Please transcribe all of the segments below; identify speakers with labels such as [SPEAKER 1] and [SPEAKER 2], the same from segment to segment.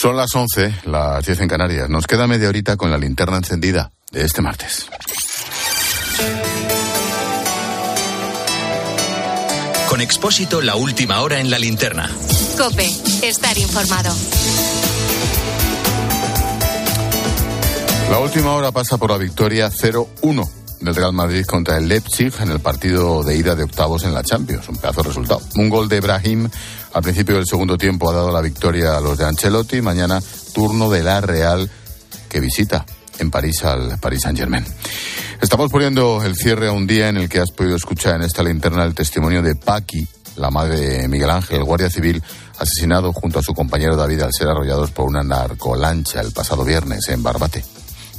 [SPEAKER 1] Son las 11, las 10 en Canarias. Nos queda media horita con la linterna encendida de este martes.
[SPEAKER 2] Con Expósito, la última hora en la linterna.
[SPEAKER 3] Cope, estar informado.
[SPEAKER 1] La última hora pasa por la victoria 0-1 del Real Madrid contra el Leipzig en el partido de ida de octavos en la Champions. Un pedazo de resultado. Un gol de Brahim al principio del segundo tiempo ha dado la victoria a los de Ancelotti. Mañana turno de la Real que visita en París al Paris Saint Germain. Estamos poniendo el cierre a un día en el que has podido escuchar en esta linterna el testimonio de Paqui, la madre de Miguel Ángel, el guardia civil asesinado junto a su compañero David al ser arrollados por una narcolancha el pasado viernes en Barbate.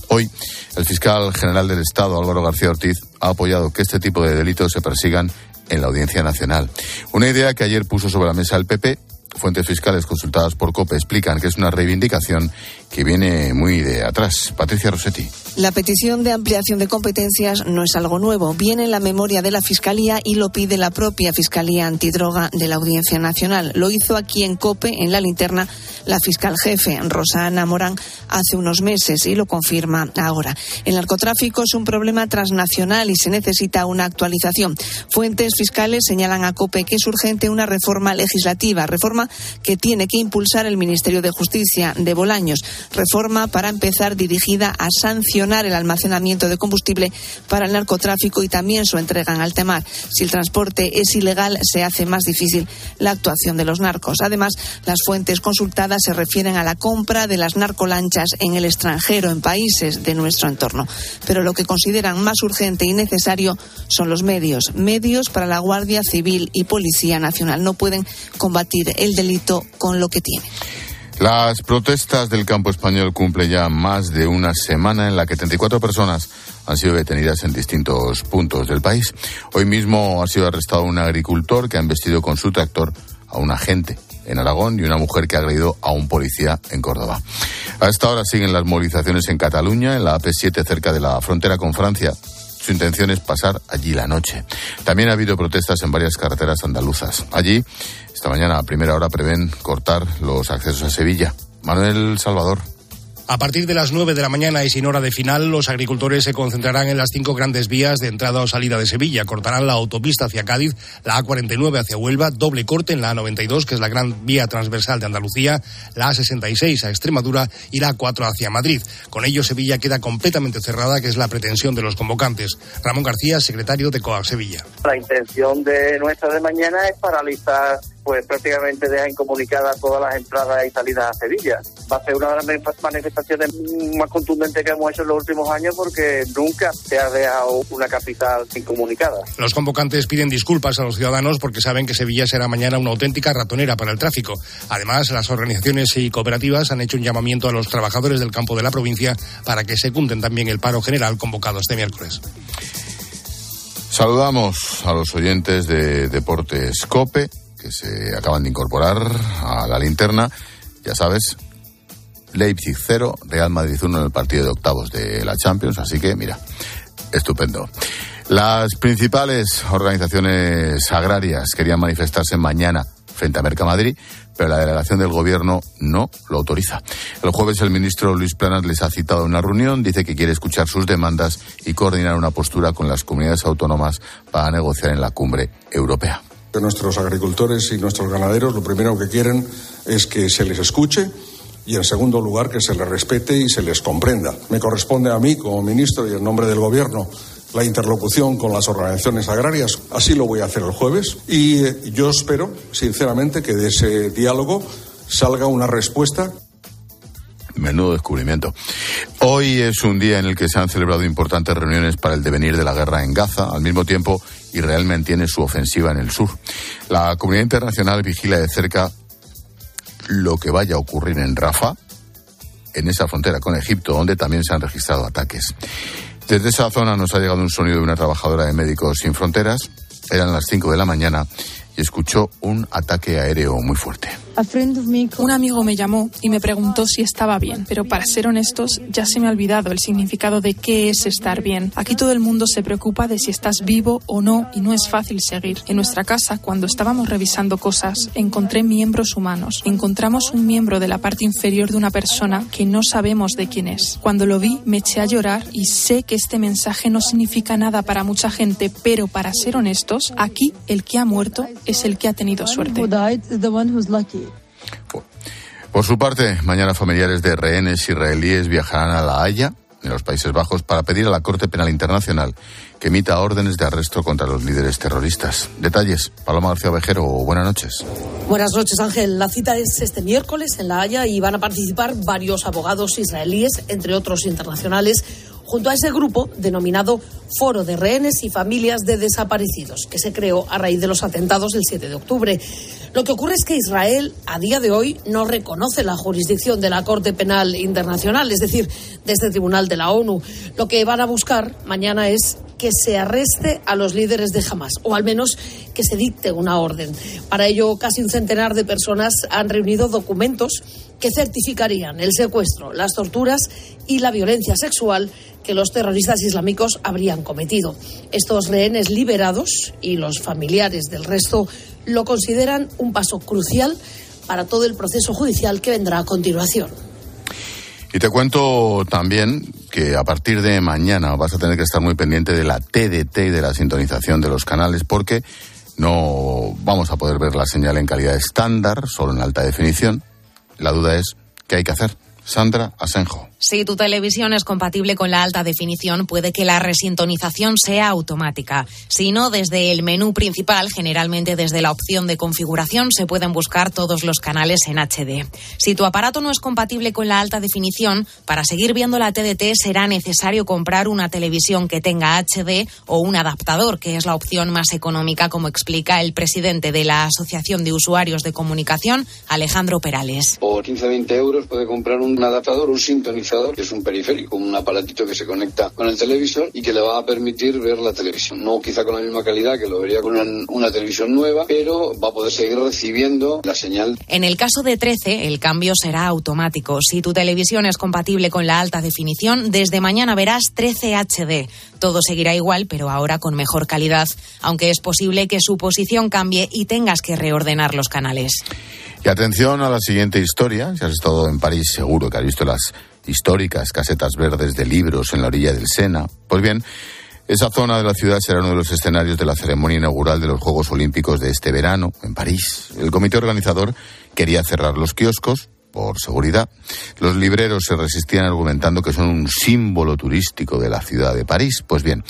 [SPEAKER 1] Hoy, el fiscal general del Estado, Álvaro García Ortiz, ha apoyado que este tipo de delitos se persigan en la Audiencia Nacional. Una idea que ayer puso sobre la mesa el PP. Fuentes fiscales consultadas por COPE explican que es una reivindicación que viene muy de atrás. Patricia Rossetti.
[SPEAKER 4] La petición de ampliación de competencias no es algo nuevo. Viene en la memoria de la Fiscalía y lo pide la propia Fiscalía Antidroga de la Audiencia Nacional. Lo hizo aquí en COPE, en la linterna, la fiscal jefe, Rosana Morán, hace unos meses y lo confirma ahora. El narcotráfico es un problema transnacional y se necesita una actualización. Fuentes fiscales señalan a COPE que es urgente una reforma legislativa, reforma que tiene que impulsar el Ministerio de Justicia de Bolaños, reforma para empezar dirigida a sancionar el almacenamiento de combustible para el narcotráfico y también su entrega en alta mar. Si el transporte es ilegal, se hace más difícil la actuación de los narcos. Además, las fuentes consultadas se refieren a la compra de las narcolanchas en el extranjero, en países de nuestro entorno. Pero lo que consideran más urgente y necesario son los medios. Medios para la Guardia Civil y Policía Nacional. No pueden combatir el delito con lo que tienen.
[SPEAKER 1] Las protestas del campo español cumplen ya más de una semana en la que 34 personas han sido detenidas en distintos puntos del país. Hoy mismo ha sido arrestado un agricultor que ha embestido con su tractor a un agente en Aragón y una mujer que ha agredido a un policía en Córdoba. A esta hora siguen las movilizaciones en Cataluña, en la AP7 cerca de la frontera con Francia. Su intención es pasar allí la noche. También ha habido protestas en varias carreteras andaluzas. Allí, esta mañana a primera hora prevén cortar los accesos a Sevilla. Manuel Salvador.
[SPEAKER 5] A partir de las 9 de la mañana y sin hora de final, los agricultores se concentrarán en las cinco grandes vías de entrada o salida de Sevilla. Cortarán la autopista hacia Cádiz, la A49 hacia Huelva, doble corte en la A92, que es la gran vía transversal de Andalucía, la A66 a Extremadura y la A4 hacia Madrid. Con ello, Sevilla queda completamente cerrada, que es la pretensión de los convocantes. Ramón García, secretario de COAG Sevilla.
[SPEAKER 6] La intención de nuestra de mañana es paralizar pues prácticamente deja incomunicadas todas las entradas y salidas a Sevilla. Va a ser una de las manifestaciones más contundentes que hemos hecho en los últimos años porque nunca se ha dejado una capital incomunicada.
[SPEAKER 5] Los convocantes piden disculpas a los ciudadanos porque saben que Sevilla será mañana una auténtica ratonera para el tráfico. Además, las organizaciones y cooperativas han hecho un llamamiento a los trabajadores del campo de la provincia para que se cumplen también el paro general convocado este miércoles.
[SPEAKER 1] Saludamos a los oyentes de Deportes Cope que se acaban de incorporar a la linterna. Ya sabes, Leipzig 0, Real Madrid 1 en el partido de octavos de la Champions. Así que, mira, estupendo. Las principales organizaciones agrarias querían manifestarse mañana frente a Mercamadrid, pero la delegación del gobierno no lo autoriza. El jueves el ministro Luis Planas les ha citado a una reunión, dice que quiere escuchar sus demandas y coordinar una postura con las comunidades autónomas para negociar en la cumbre europea.
[SPEAKER 7] Nuestros agricultores y nuestros ganaderos lo primero que quieren es que se les escuche y en segundo lugar que se les respete y se les comprenda. Me corresponde a mí como ministro y en nombre del Gobierno la interlocución con las organizaciones agrarias. Así lo voy a hacer el jueves y eh, yo espero, sinceramente, que de ese diálogo salga una respuesta.
[SPEAKER 1] Menudo descubrimiento. Hoy es un día en el que se han celebrado importantes reuniones para el devenir de la guerra en Gaza. Al mismo tiempo, Israel mantiene su ofensiva en el sur. La comunidad internacional vigila de cerca lo que vaya a ocurrir en Rafah, en esa frontera con Egipto, donde también se han registrado ataques. Desde esa zona nos ha llegado un sonido de una trabajadora de Médicos Sin Fronteras. Eran las 5 de la mañana y escuchó un ataque aéreo muy fuerte.
[SPEAKER 8] Un amigo me llamó y me preguntó si estaba bien, pero para ser honestos ya se me ha olvidado el significado de qué es estar bien. Aquí todo el mundo se preocupa de si estás vivo o no y no es fácil seguir. En nuestra casa, cuando estábamos revisando cosas, encontré miembros humanos. Encontramos un miembro de la parte inferior de una persona que no sabemos de quién es. Cuando lo vi me eché a llorar y sé que este mensaje no significa nada para mucha gente, pero para ser honestos, aquí el que ha muerto es el que ha tenido suerte.
[SPEAKER 1] Por su parte, mañana familiares de rehenes israelíes viajarán a La Haya, en los Países Bajos, para pedir a la Corte Penal Internacional que emita órdenes de arresto contra los líderes terroristas. Detalles, Paloma García Vejero, buenas noches.
[SPEAKER 9] Buenas noches, Ángel. La cita es este miércoles en La Haya y van a participar varios abogados israelíes, entre otros internacionales, junto a ese grupo denominado Foro de Rehenes y Familias de Desaparecidos, que se creó a raíz de los atentados del 7 de octubre. Lo que ocurre es que Israel, a día de hoy, no reconoce la jurisdicción de la Corte Penal Internacional, es decir, de este tribunal de la ONU. Lo que van a buscar mañana es que se arreste a los líderes de Hamas, o al menos que se dicte una orden. Para ello, casi un centenar de personas han reunido documentos que certificarían el secuestro, las torturas y la violencia sexual que los terroristas islámicos habrían cometido. Estos rehenes liberados y los familiares del resto lo consideran un paso crucial para todo el proceso judicial que vendrá a continuación.
[SPEAKER 1] Y te cuento también que a partir de mañana vas a tener que estar muy pendiente de la TDT y de la sintonización de los canales porque no vamos a poder ver la señal en calidad estándar, solo en alta definición. La duda es, ¿qué hay que hacer? Sandra Asenjo.
[SPEAKER 10] Si tu televisión es compatible con la alta definición, puede que la resintonización sea automática. Si no, desde el menú principal, generalmente desde la opción de configuración, se pueden buscar todos los canales en HD. Si tu aparato no es compatible con la alta definición, para seguir viendo la TDT será necesario comprar una televisión que tenga HD o un adaptador, que es la opción más económica, como explica el presidente de la Asociación de Usuarios de Comunicación, Alejandro Perales.
[SPEAKER 11] Por 15-20 euros puede comprar un adaptador, un sintonizador que es un periférico, un aparatito que se conecta con el televisor y que le va a permitir ver la televisión. No quizá con la misma calidad que lo vería con una, televisión nueva, pero va a poder seguir recibiendo la señal.
[SPEAKER 10] En el caso de 13, el cambio será automático. Si tu televisión es compatible con la alta definición, desde mañana verás 13 HD. Todo seguirá igual, pero ahora con mejor calidad, aunque es posible que su posición cambie y tengas que reordenar los canales.
[SPEAKER 1] Y atención a la siguiente historia. Si has estado en París, seguro que has visto las históricas casetas verdes de libros en la orilla del Sena. Pues bien, esa zona de la ciudad será uno de los escenarios de la ceremonia inaugural de los Juegos Olímpicos de este verano en París. El comité organizador quería cerrar los kioscos por seguridad. Los libreros se resistían argumentando que son un símbolo turístico de la ciudad de París. Pues bien,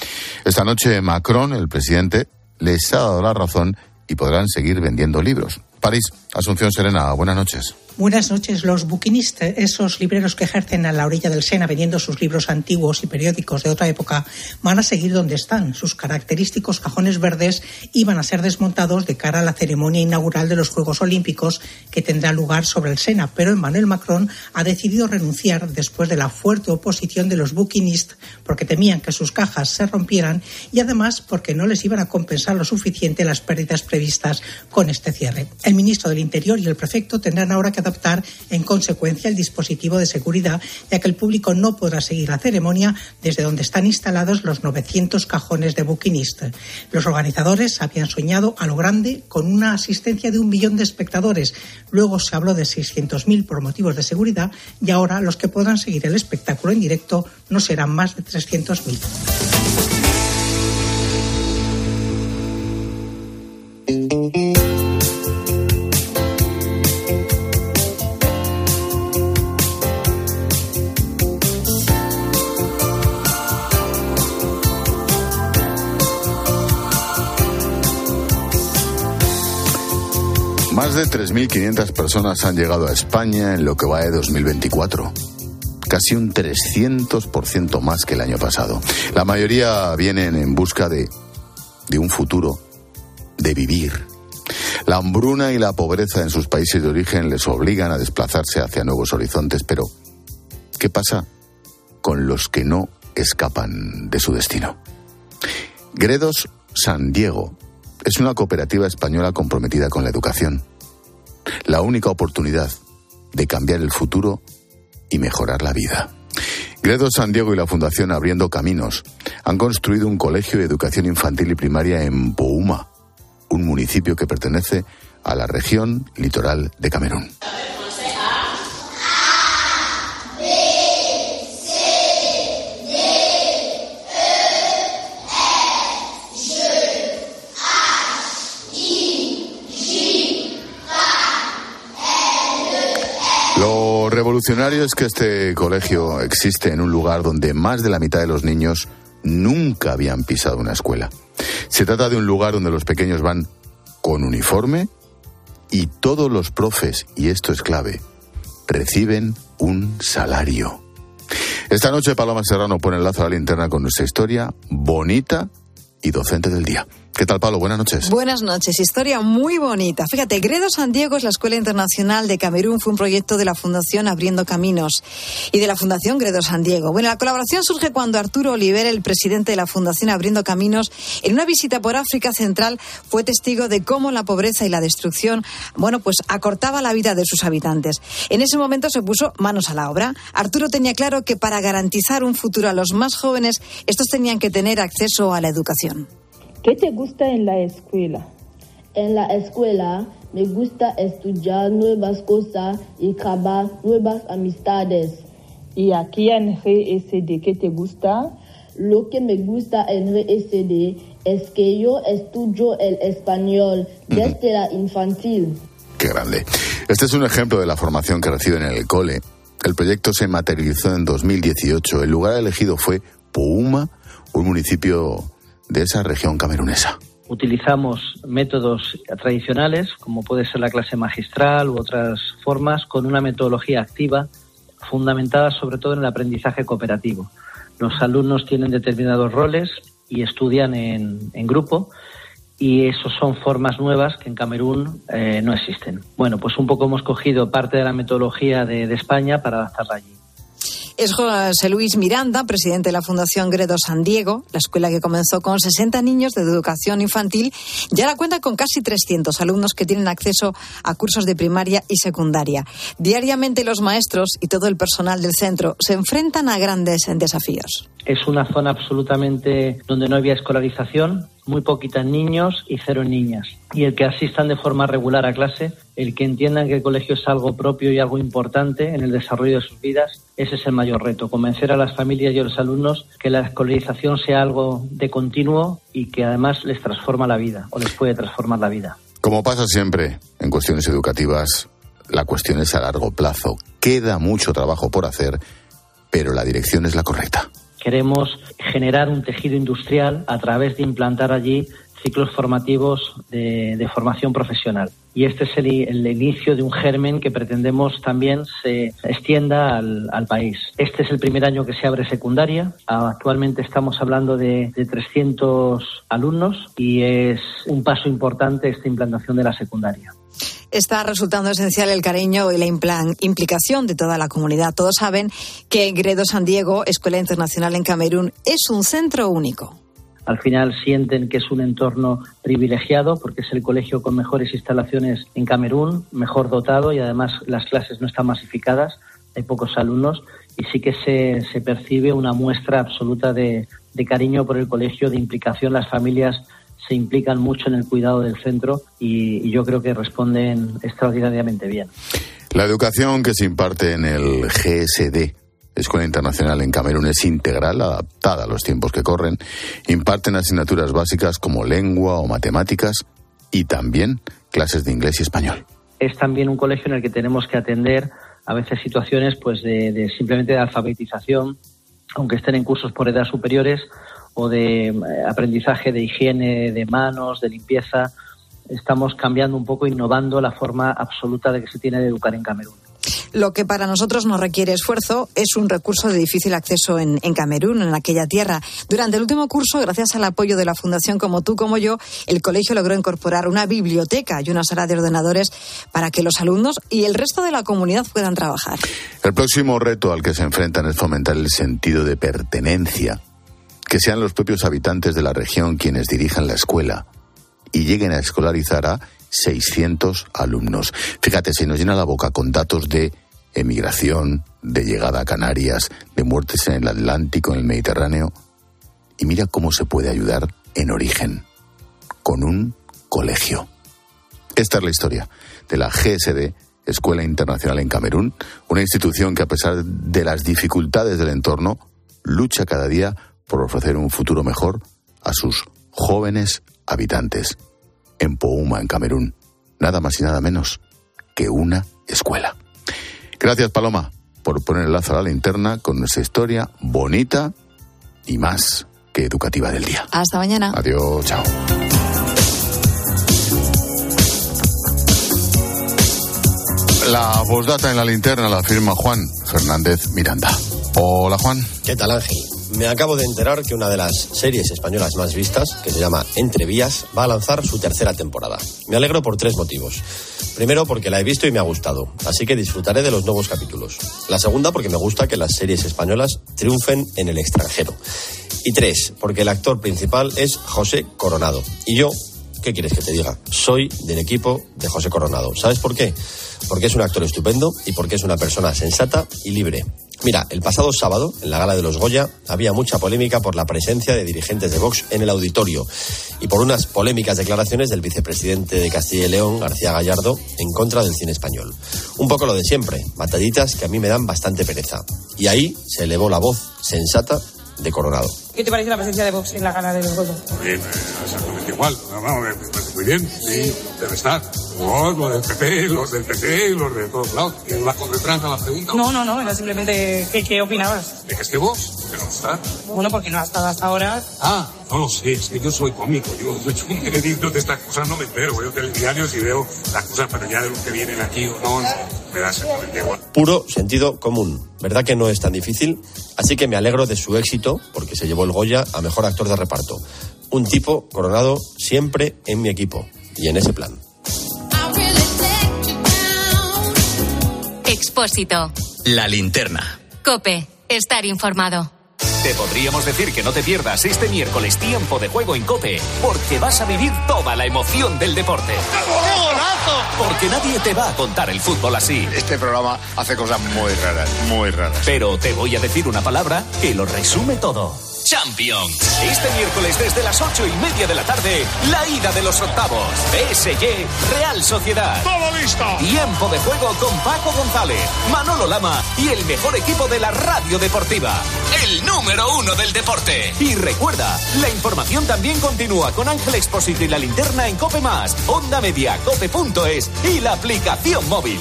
[SPEAKER 1] esta noche Macron, el presidente, les ha dado la razón y podrán seguir vendiendo libros. París, Asunción Serena, buenas noches.
[SPEAKER 12] Buenas noches. Los buquinistas, esos libreros que ejercen a la orilla del Sena vendiendo sus libros antiguos y periódicos de otra época, van a seguir donde están. Sus característicos cajones verdes iban a ser desmontados de cara a la ceremonia inaugural de los Juegos Olímpicos que tendrá lugar sobre el Sena. Pero Emmanuel Macron ha decidido renunciar después de la fuerte oposición de los buquinistas porque temían que sus cajas se rompieran y además porque no les iban a compensar lo suficiente las pérdidas previstas con este cierre. El ministro del Interior y el prefecto tendrán ahora que adaptar en consecuencia el dispositivo de seguridad, ya que el público no podrá seguir la ceremonia desde donde están instalados los 900 cajones de buquinist. Los organizadores habían soñado a lo grande con una asistencia de un millón de espectadores. Luego se habló de 600.000 por motivos de seguridad y ahora los que podrán seguir el espectáculo en directo no serán más de 300.000.
[SPEAKER 1] de 3.500 personas han llegado a España en lo que va de 2024 casi un 300% más que el año pasado. La mayoría vienen en busca de, de un futuro, de vivir. La hambruna y la pobreza en sus países de origen les obligan a desplazarse hacia nuevos horizontes, pero ¿qué pasa con los que no escapan de su destino? Gredos San Diego es una cooperativa española comprometida con la educación. La única oportunidad de cambiar el futuro y mejorar la vida. Gredo San Diego y la Fundación Abriendo Caminos han construido un colegio de educación infantil y primaria en Bouma, un municipio que pertenece a la región litoral de Camerún. Revolucionario es que este colegio existe en un lugar donde más de la mitad de los niños nunca habían pisado una escuela. Se trata de un lugar donde los pequeños van con uniforme y todos los profes, y esto es clave, reciben un salario. Esta noche Paloma Serrano pone el lazo a la linterna con nuestra historia bonita y docente del día. ¿Qué tal, Pablo? Buenas noches.
[SPEAKER 13] Buenas noches. Historia muy bonita. Fíjate, Gredo San Diego es la Escuela Internacional de Camerún. Fue un proyecto de la Fundación Abriendo Caminos y de la Fundación Gredo San Diego. Bueno, la colaboración surge cuando Arturo Oliver, el presidente de la Fundación Abriendo Caminos, en una visita por África Central, fue testigo de cómo la pobreza y la destrucción, bueno, pues acortaba la vida de sus habitantes. En ese momento se puso manos a la obra. Arturo tenía claro que para garantizar un futuro a los más jóvenes, estos tenían que tener acceso a la educación.
[SPEAKER 14] ¿Qué te gusta en la escuela?
[SPEAKER 15] En la escuela me gusta estudiar nuevas cosas y crear nuevas amistades.
[SPEAKER 14] ¿Y aquí en RSD qué te gusta?
[SPEAKER 15] Lo que me gusta en RSD es que yo estudio el español desde la infantil.
[SPEAKER 1] Qué grande. Este es un ejemplo de la formación que reciben en el cole. El proyecto se materializó en 2018. El lugar elegido fue Pouma, un municipio de esa región camerunesa.
[SPEAKER 16] Utilizamos métodos tradicionales, como puede ser la clase magistral u otras formas, con una metodología activa fundamentada sobre todo en el aprendizaje cooperativo. Los alumnos tienen determinados roles y estudian en, grupo y eso son formas nuevas que en Camerún eh, no existen. Bueno, pues un poco hemos cogido parte de la metodología de, de España para adaptarla allí.
[SPEAKER 13] Es José Luis Miranda, presidente de la Fundación Gredo San Diego, la escuela que comenzó con 60 niños de educación infantil y ahora cuenta con casi 300 alumnos que tienen acceso a cursos de primaria y secundaria. Diariamente los maestros y todo el personal del centro se enfrentan a grandes desafíos.
[SPEAKER 16] Es una zona absolutamente donde no había escolarización, muy poquitas niños y cero niñas. Y el que asistan de forma regular a clase, el que entiendan que el colegio es algo propio y algo importante en el desarrollo de sus vidas, ese es el mayor reto, convencer a las familias y a los alumnos que la escolarización sea algo de continuo y que además les transforma la vida o les puede transformar la vida.
[SPEAKER 1] Como pasa siempre en cuestiones educativas, la cuestión es a largo plazo. Queda mucho trabajo por hacer, pero la dirección es la correcta.
[SPEAKER 16] Queremos generar un tejido industrial a través de implantar allí ciclos formativos de, de formación profesional. Y este es el, el, inicio de un germen que pretendemos también se extienda al, al, país. Este es el primer año que se abre secundaria. Actualmente estamos hablando de, de 300 alumnos y es un paso importante esta implantación de la secundaria
[SPEAKER 13] está resultando esencial el cariño y la implicación de toda la comunidad. Todos saben que Gredo San Diego, Escuela Internacional en Camerún, es un centro único.
[SPEAKER 16] Al final sienten que es un entorno privilegiado porque es el colegio con mejores instalaciones en Camerún, mejor dotado y además las clases no están masificadas, hay pocos alumnos y sí que se, se percibe una muestra absoluta de, de cariño por el colegio, de implicación. Las familias se implican mucho en el cuidado del centro y, y, yo creo que responden extraordinariamente bien.
[SPEAKER 1] La educación que se imparte en el GSD, Escuela Internacional en Camerún, es integral, adaptada a los tiempos que corren. Imparten asignaturas básicas como lengua o matemáticas y también clases de inglés y español.
[SPEAKER 16] Es también un colegio en el que tenemos que atender a veces situaciones pues de, simplemente de alfabetización, aunque estén en cursos por edad superiores o de aprendizaje de higiene de manos, de limpieza. Estamos cambiando un poco, innovando la forma absoluta de que se tiene de educar en Camerún.
[SPEAKER 13] Lo que para nosotros no requiere esfuerzo es un recurso de difícil acceso en, en, Camerún, en aquella tierra. Durante el último curso, gracias al apoyo de la Fundación como tú, como yo, el colegio logró incorporar una biblioteca y una sala de ordenadores para que los alumnos y el resto de la comunidad puedan trabajar.
[SPEAKER 1] El próximo reto al que se enfrentan es fomentar el sentido de pertenencia que sean los propios habitantes de la región quienes dirijan la escuela y lleguen a escolarizar a 600 alumnos. Fíjate, se nos llena la boca con datos de emigración, de llegada a Canarias, de muertes en el Atlántico, en el Mediterráneo. Y mira cómo se puede ayudar en origen, con un colegio. Esta es la historia de la GSD, Escuela Internacional en Camerún, una institución que a pesar de las dificultades del entorno, lucha cada día por ofrecer un futuro mejor a sus jóvenes habitantes. En Pouma, en Camerún, nada más y nada menos que una escuela. Gracias, Paloma, por poner el lazo a la linterna con nuestra historia bonita y más que educativa del día.
[SPEAKER 13] Hasta mañana.
[SPEAKER 1] Adiós, chao. La postdata en la linterna la firma Juan Fernández Miranda. Hola, Juan.
[SPEAKER 17] ¿Qué tal, Ángel? Me acabo de enterar que una de las series españolas más vistas, que se llama Entre Vías, va a lanzar su tercera temporada. Me alegro por tres motivos. Primero, porque la he visto y me ha gustado, así que disfrutaré de los nuevos capítulos. La segunda, porque me gusta que las series españolas triunfen en el extranjero. Y tres, porque el actor principal es José Coronado. Y yo, ¿qué quieres que te diga? Soy del equipo de José Coronado. ¿Sabes por qué? Porque es un actor estupendo y porque es una persona sensata y libre. Mira, el pasado sábado, en la gala de los Goya, había mucha polémica por la presencia de dirigentes de Vox en el auditorio y por unas polémicas declaraciones del vicepresidente de Castilla y León, García Gallardo, en contra del cine español. Un poco lo de siempre, batallitas que a mí me dan bastante pereza. Y ahí se elevó la voz sensata de Coronado.
[SPEAKER 18] ¿Qué te parece la presencia de Vox en la gala de los Goya?
[SPEAKER 19] Bien, exactamente igual. No, no, muy bien. Sí, debe estar. Los, los del PP, los del PP, los de todos lados. ¿Quién va con detrás a la pregunta?
[SPEAKER 18] No, no, no, era simplemente ¿qué, qué opinabas?
[SPEAKER 19] ¿De que esté Vox? ¿Que no está?
[SPEAKER 18] Bueno, porque no ha estado hasta ahora.
[SPEAKER 19] Ah, no lo sé, es que yo soy cómico. Yo, yo, yo me dedico de estas cosas, no me entero. Veo telediarios y veo las cosas, pero ya de los que vienen aquí o no, no, me da exactamente igual.
[SPEAKER 17] Puro sentido común. ¿Verdad que no es tan difícil? Así que me alegro de su éxito, porque se llevó el Goya a mejor actor de reparto. Un tipo coronado siempre en mi equipo y en ese plan.
[SPEAKER 3] Expósito.
[SPEAKER 2] La linterna.
[SPEAKER 3] Cope. Estar informado.
[SPEAKER 20] Te podríamos decir que no te pierdas este miércoles tiempo de juego en Cope, porque vas a vivir toda la emoción del deporte.
[SPEAKER 21] golazo!
[SPEAKER 20] Porque nadie te va a contar el fútbol así.
[SPEAKER 22] Este programa hace cosas muy raras, muy raras.
[SPEAKER 20] Pero te voy a decir una palabra que lo resume todo. Champions. Este miércoles desde las ocho y media de la tarde, la ida de los octavos. PSG, Real Sociedad.
[SPEAKER 21] ¡Todo listo!
[SPEAKER 20] Tiempo de juego con Paco González, Manolo Lama y el mejor equipo de la radio deportiva. El número uno del deporte. Y recuerda, la información también continúa con Ángel Expósito y la linterna en Cope Más, Onda Media, Cope.es y la aplicación móvil.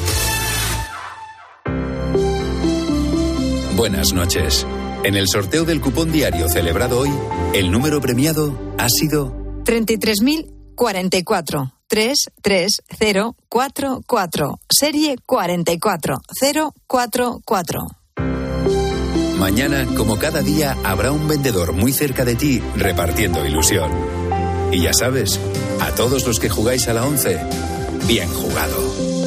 [SPEAKER 23] Buenas noches. En el sorteo del cupón diario celebrado hoy, el número premiado ha sido
[SPEAKER 13] 33.044. 33044. Serie 44044.
[SPEAKER 23] Mañana, como cada día, habrá un vendedor muy cerca de ti repartiendo ilusión. Y ya sabes, a todos los que jugáis a la 11, bien jugado.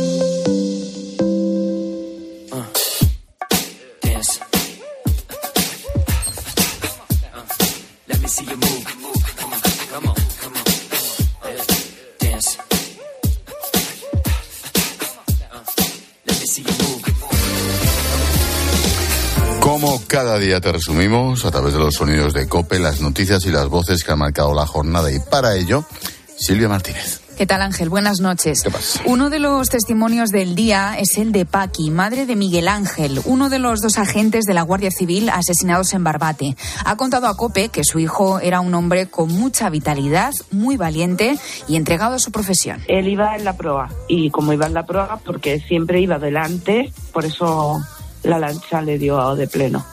[SPEAKER 1] Cada día te resumimos a través de los sonidos de Cope, las noticias y las voces que han marcado la jornada y para ello, Silvia Martínez.
[SPEAKER 24] ¿Qué tal Ángel? Buenas noches. Uno de los testimonios del día es el de Paqui, madre de Miguel Ángel, uno de los dos agentes de la Guardia Civil asesinados en Barbate. Ha contado a Cope que su hijo era un hombre con mucha vitalidad, muy valiente y entregado a su profesión.
[SPEAKER 25] Él iba en la proa y como iba en la proa porque siempre iba delante, por eso la lancha le dio de pleno.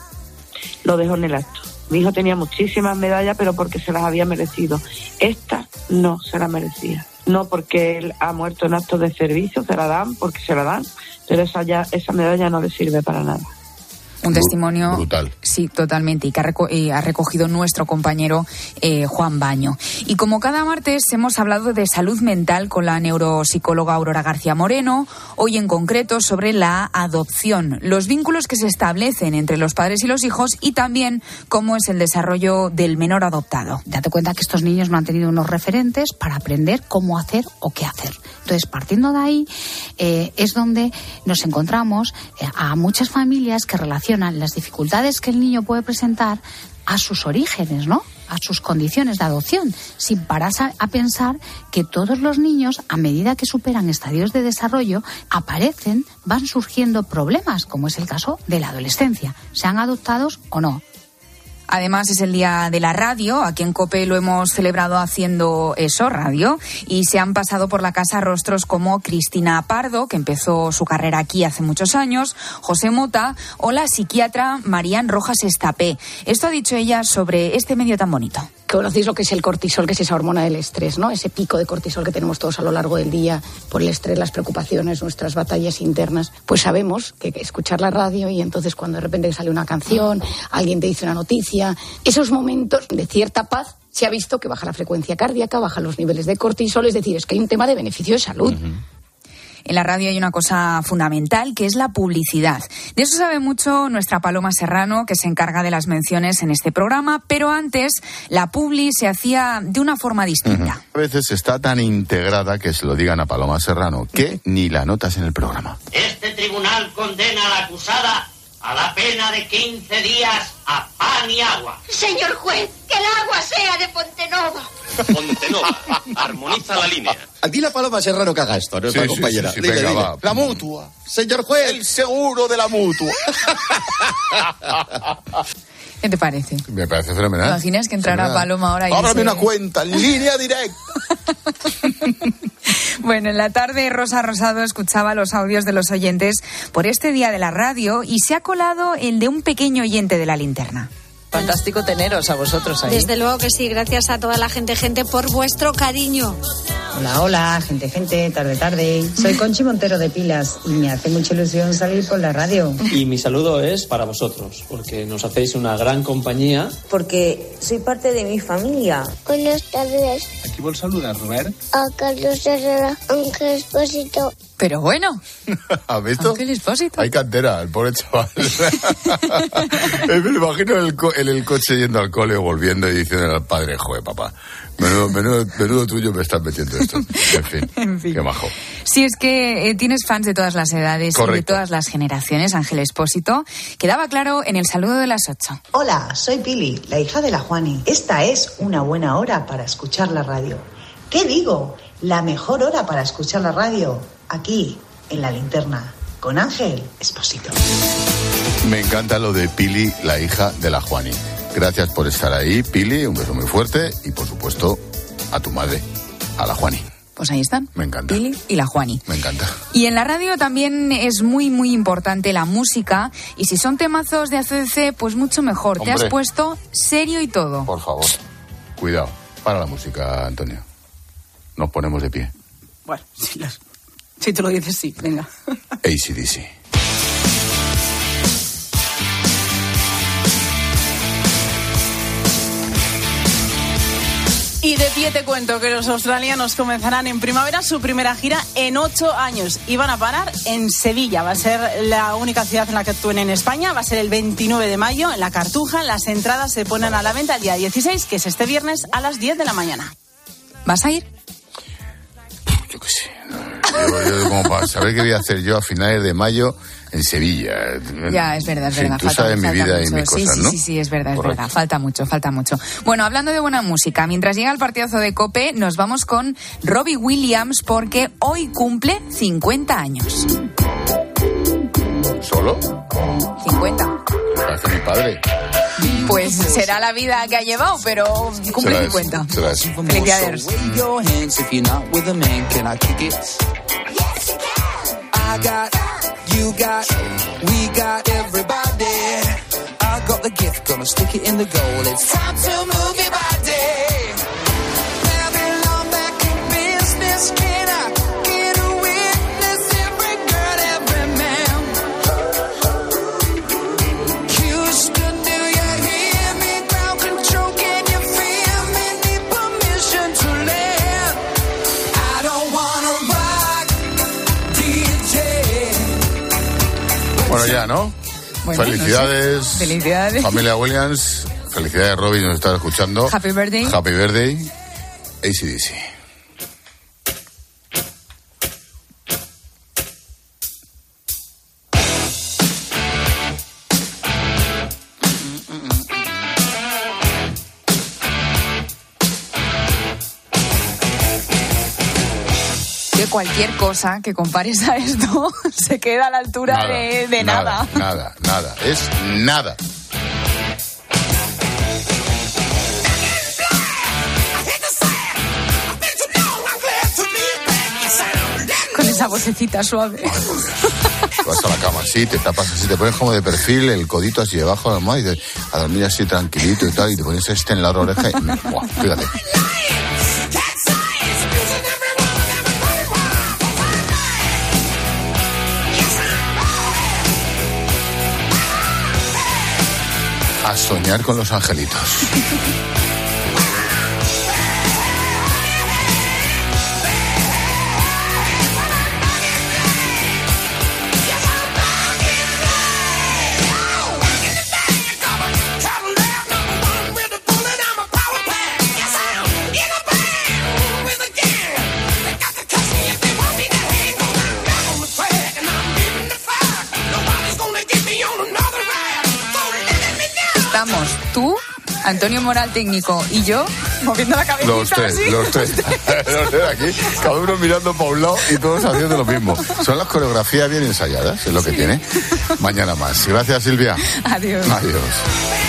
[SPEAKER 25] Lo dejó en el acto. Mi hijo tenía muchísimas medallas, pero porque se las había merecido. Esta no se la merecía. No porque él ha muerto en actos de servicio, se la dan porque se la dan, pero esa, ya, esa medalla no le sirve para nada.
[SPEAKER 24] Un testimonio
[SPEAKER 1] brutal.
[SPEAKER 24] Sí, totalmente, y que ha, reco y ha recogido nuestro compañero eh, Juan Baño. Y como cada martes hemos hablado de salud mental con la neuropsicóloga Aurora García Moreno, hoy en concreto sobre la adopción, los vínculos que se establecen entre los padres y los hijos y también cómo es el desarrollo del menor adoptado.
[SPEAKER 26] Date cuenta que estos niños no han tenido unos referentes para aprender cómo hacer o qué hacer. Entonces, partiendo de ahí, eh, es donde nos encontramos eh, a muchas familias que relacionan las dificultades que el niño puede presentar a sus orígenes, ¿no? a sus condiciones de adopción, sin pararse a, a pensar que todos los niños, a medida que superan estadios de desarrollo, aparecen, van surgiendo problemas, como es el caso de la adolescencia, sean adoptados o no.
[SPEAKER 24] Además es el día de la radio, aquí en COPE lo hemos celebrado haciendo eso, radio, y se han pasado por la casa rostros como Cristina Pardo, que empezó su carrera aquí hace muchos años, José Mota o la psiquiatra Marían Rojas Estapé. Esto ha dicho ella sobre este medio tan bonito
[SPEAKER 26] conocéis lo que es el cortisol, que es esa hormona del estrés, ¿no? Ese pico de cortisol que tenemos todos a lo largo del día por el estrés, las preocupaciones, nuestras batallas internas. Pues sabemos que escuchar la radio y entonces cuando de repente sale una canción, alguien te dice una noticia, esos momentos de cierta paz se ha visto que baja la frecuencia cardíaca, bajan los niveles de cortisol, es decir, es que hay un tema de beneficio de salud.
[SPEAKER 24] En la radio hay una cosa fundamental que es la publicidad. De eso sabe mucho nuestra Paloma Serrano, que se encarga de las menciones en este programa, pero antes la publi se hacía de una forma distinta.
[SPEAKER 1] Uh -huh. A veces está tan integrada que se lo digan a Paloma Serrano que ni la notas en el programa.
[SPEAKER 27] Este tribunal condena a la acusada a la pena de 15 días a pan y agua.
[SPEAKER 28] Señor juez, que el agua sea de Pontenova.
[SPEAKER 29] Pontenova, armoniza la línea.
[SPEAKER 17] Aquí la paloma Serrano que haga esto, nuestra
[SPEAKER 1] Sí, sí,
[SPEAKER 17] compañera.
[SPEAKER 1] sí, sí,
[SPEAKER 17] Dile,
[SPEAKER 1] venga,
[SPEAKER 17] dile.
[SPEAKER 1] va.
[SPEAKER 17] La mutua. Señor juez.
[SPEAKER 1] El seguro de la mutua.
[SPEAKER 24] ¿Qué te parece?
[SPEAKER 1] Me parece
[SPEAKER 24] ¿Te
[SPEAKER 1] fenomenal.
[SPEAKER 24] imaginas que entrara
[SPEAKER 1] Fenomenal.
[SPEAKER 24] Paloma ahora y
[SPEAKER 1] Ábrame
[SPEAKER 24] dice-
[SPEAKER 1] una cuenta en línea directa.
[SPEAKER 24] Bueno, en la tarde Rosa Rosado escuchaba los audios de los oyentes por este día de la radio y se ha colado el de un pequeño oyente de la linterna.
[SPEAKER 21] Fantástico teneros a vosotros ahí.
[SPEAKER 30] Desde luego que sí, gracias a toda la gente, gente, por vuestro cariño.
[SPEAKER 31] Hola, hola, gente, gente, tarde, tarde. Soy Conchi Montero de Pilas y me hace mucha ilusión salir por la radio.
[SPEAKER 32] Y mi saludo es para vosotros, porque nos hacéis una gran compañía.
[SPEAKER 31] Porque soy parte de mi familia.
[SPEAKER 28] Buenas tardes
[SPEAKER 32] Aquí vol saludar, Robert.
[SPEAKER 28] a Carlos Herrera, Ángel Espósito.
[SPEAKER 24] Pero bueno,
[SPEAKER 1] ¿Has visto?
[SPEAKER 24] Ángel Espósito.
[SPEAKER 1] Hay cantera, el pobre chaval. Eh, Me imagino en el, co- en el coche yendo al cole o volviendo y diciendo al padre, joder, papá, menudo, menudo, menudo tuyo me estás metiendo esto. En fin,
[SPEAKER 24] En fin.
[SPEAKER 1] qué majo.
[SPEAKER 24] Si es que eh, tienes fans de todas las edades y de todas las generaciones, Ángel Espósito, quedaba claro en el saludo de las ocho.
[SPEAKER 31] Hola, soy Pili, la hija de la Juani. Esta es una buena hora para escuchar la radio. ¿Qué digo? La mejor hora para escuchar la radio. Aquí, en la linterna, con Ángel Esposito.
[SPEAKER 1] Me encanta lo de Pili, la hija de la Juani. Gracias por estar ahí, Pili, un beso muy fuerte y por supuesto a tu madre, a la Juani.
[SPEAKER 24] Pues ahí están.
[SPEAKER 1] Me encanta.
[SPEAKER 24] Pili y la Juani.
[SPEAKER 1] Me encanta.
[SPEAKER 24] Y en la radio también es muy, muy importante la música. Y si son temazos de ACDC, pues mucho mejor. Te has puesto serio y todo.
[SPEAKER 1] Por favor, cuidado. Para la música, Antonio. Nos ponemos de pie.
[SPEAKER 18] Bueno, si, las- si te lo dices, sí, venga.
[SPEAKER 1] ACDC.
[SPEAKER 18] Y de pie te cuento que los australianos comenzarán en primavera su primera gira en ocho años y van a parar en Sevilla. Va a ser la única ciudad en la que actúen en España. Va a ser el 29 de mayo en la Cartuja. Las entradas se ponen a la venta el día 16, que es este viernes a las 10 de la mañana.
[SPEAKER 24] ¿Vas a ir?
[SPEAKER 1] Yo, yo como para saber qué voy a hacer yo a finales de mayo en Sevilla.
[SPEAKER 24] Ya, es verdad, es
[SPEAKER 1] fin,
[SPEAKER 24] verdad.
[SPEAKER 1] Tú
[SPEAKER 24] falta-
[SPEAKER 1] sabes mi vida y
[SPEAKER 24] mucho.
[SPEAKER 1] mis
[SPEAKER 24] sí,
[SPEAKER 1] cosas,
[SPEAKER 24] sí,
[SPEAKER 1] ¿no?
[SPEAKER 24] sí, sí, es verdad, es verdad. Falta mucho, falta mucho. Bueno, hablando de buena música, mientras llega el partidazo de Cope, nos vamos con Robbie Williams porque hoy cumple 50 años.
[SPEAKER 1] ¿Solo?
[SPEAKER 24] 50.
[SPEAKER 1] Parece mi padre.
[SPEAKER 24] Pues será la vida que ha llevado, pero cumple
[SPEAKER 1] Será eso,
[SPEAKER 24] 50.
[SPEAKER 1] será eso.
[SPEAKER 24] Felicidades.
[SPEAKER 33] I got, you got, we got everybody. I got the gift, gonna stick it in the goal. It's time to move your body.
[SPEAKER 1] ¿No?
[SPEAKER 24] Bueno,
[SPEAKER 1] Felicidades.
[SPEAKER 24] no sé. Felicidades.
[SPEAKER 1] Familia Williams. Felicidades, Robin, nos está escuchando.
[SPEAKER 24] Happy birthday.
[SPEAKER 1] Happy birthday. ACDC.
[SPEAKER 24] Cualquier cosa que compares a esto se queda a la altura de, de nada.
[SPEAKER 1] Nada, nada. Es nada.
[SPEAKER 24] Con esa vocecita suave.
[SPEAKER 1] Vas a la cama así, te tapas así, te pones como de perfil, el codito así debajo de la almohada y de- a dormir así tranquilito y tal, y te pones este en la oreja y... Buah, fíjate. A soñar con los angelitos.
[SPEAKER 24] Antonio Moral técnico y yo moviendo la cabecita
[SPEAKER 1] Los tres,
[SPEAKER 24] así.
[SPEAKER 1] los tres. los tres aquí, cada uno mirando para un lado y todos haciendo lo mismo. Son las coreografías bien ensayadas, es lo que tiene. Mañana más. Gracias, Silvia.
[SPEAKER 24] Adiós.
[SPEAKER 1] Adiós.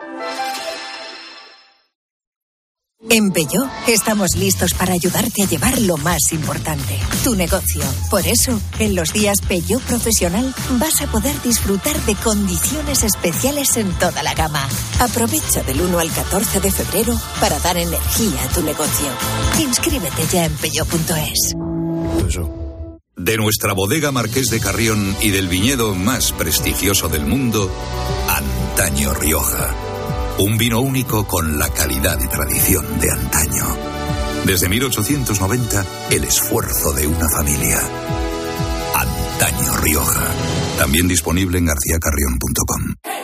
[SPEAKER 34] En Peugeot estamos listos para ayudarte a llevar lo más importante, tu negocio. Por eso, en los días Peugeot Profesional vas a poder disfrutar de condiciones especiales en toda la gama. Aprovecha del 1 al 14 de febrero para dar energía a tu negocio. Inscríbete ya en peugeot.es.
[SPEAKER 23] De nuestra bodega Marqués de Carrión y del viñedo más prestigioso del mundo, Antaño Rioja. Un vino único con la calidad y tradición de antaño. Desde 1890, el esfuerzo de una familia. Antaño Rioja. También disponible en garcíacarrión.com.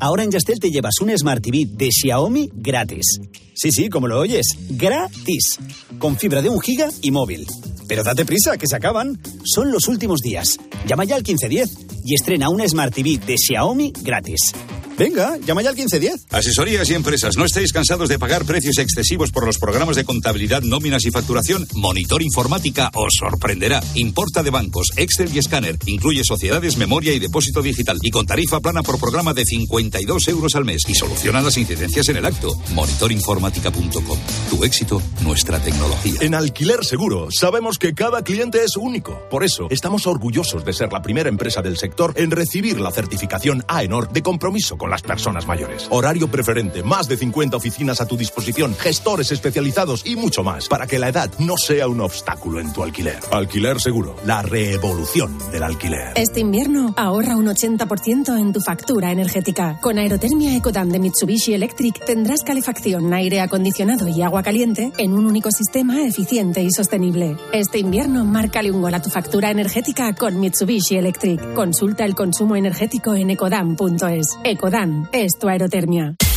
[SPEAKER 35] Ahora en Yastel te llevas un Smart TV de Xiaomi gratis. Sí, sí, como lo oyes, gratis. Con fibra de un giga y móvil. Pero date prisa, que se acaban. Son los últimos días. Llama ya al 1510 y estrena una Smart TV de Xiaomi gratis. Venga, llama ya al 1510.
[SPEAKER 23] Asesorías y empresas, ¿no estáis cansados de pagar precios excesivos por los programas de contabilidad, nóminas y facturación? Monitor Informática os sorprenderá. Importa de bancos, Excel y escáner. Incluye sociedades, memoria y depósito digital. Y con tarifa plana por programa de 52 euros al mes. Y soluciona las incidencias en el acto. Monitorinformática.com. Tu éxito, nuestra tecnología.
[SPEAKER 36] En Alquiler Seguro sabemos que cada cliente es único. Por eso estamos orgullosos de ser la primera empresa del sector en recibir la certificación AENOR de compromiso con con las personas mayores. Horario preferente, más de 50 oficinas a tu disposición, gestores especializados y mucho más para que la edad no sea un obstáculo en tu alquiler. Alquiler seguro, la revolución del alquiler.
[SPEAKER 37] Este invierno ahorra un 80% en tu factura energética. Con Aerotermia Ecodan de Mitsubishi Electric tendrás calefacción, aire acondicionado y agua caliente en un único sistema eficiente y sostenible. Este invierno márcale un gol a tu factura energética con Mitsubishi Electric. Consulta el consumo energético en ecodan.es. Ecodan es tu aerotermia.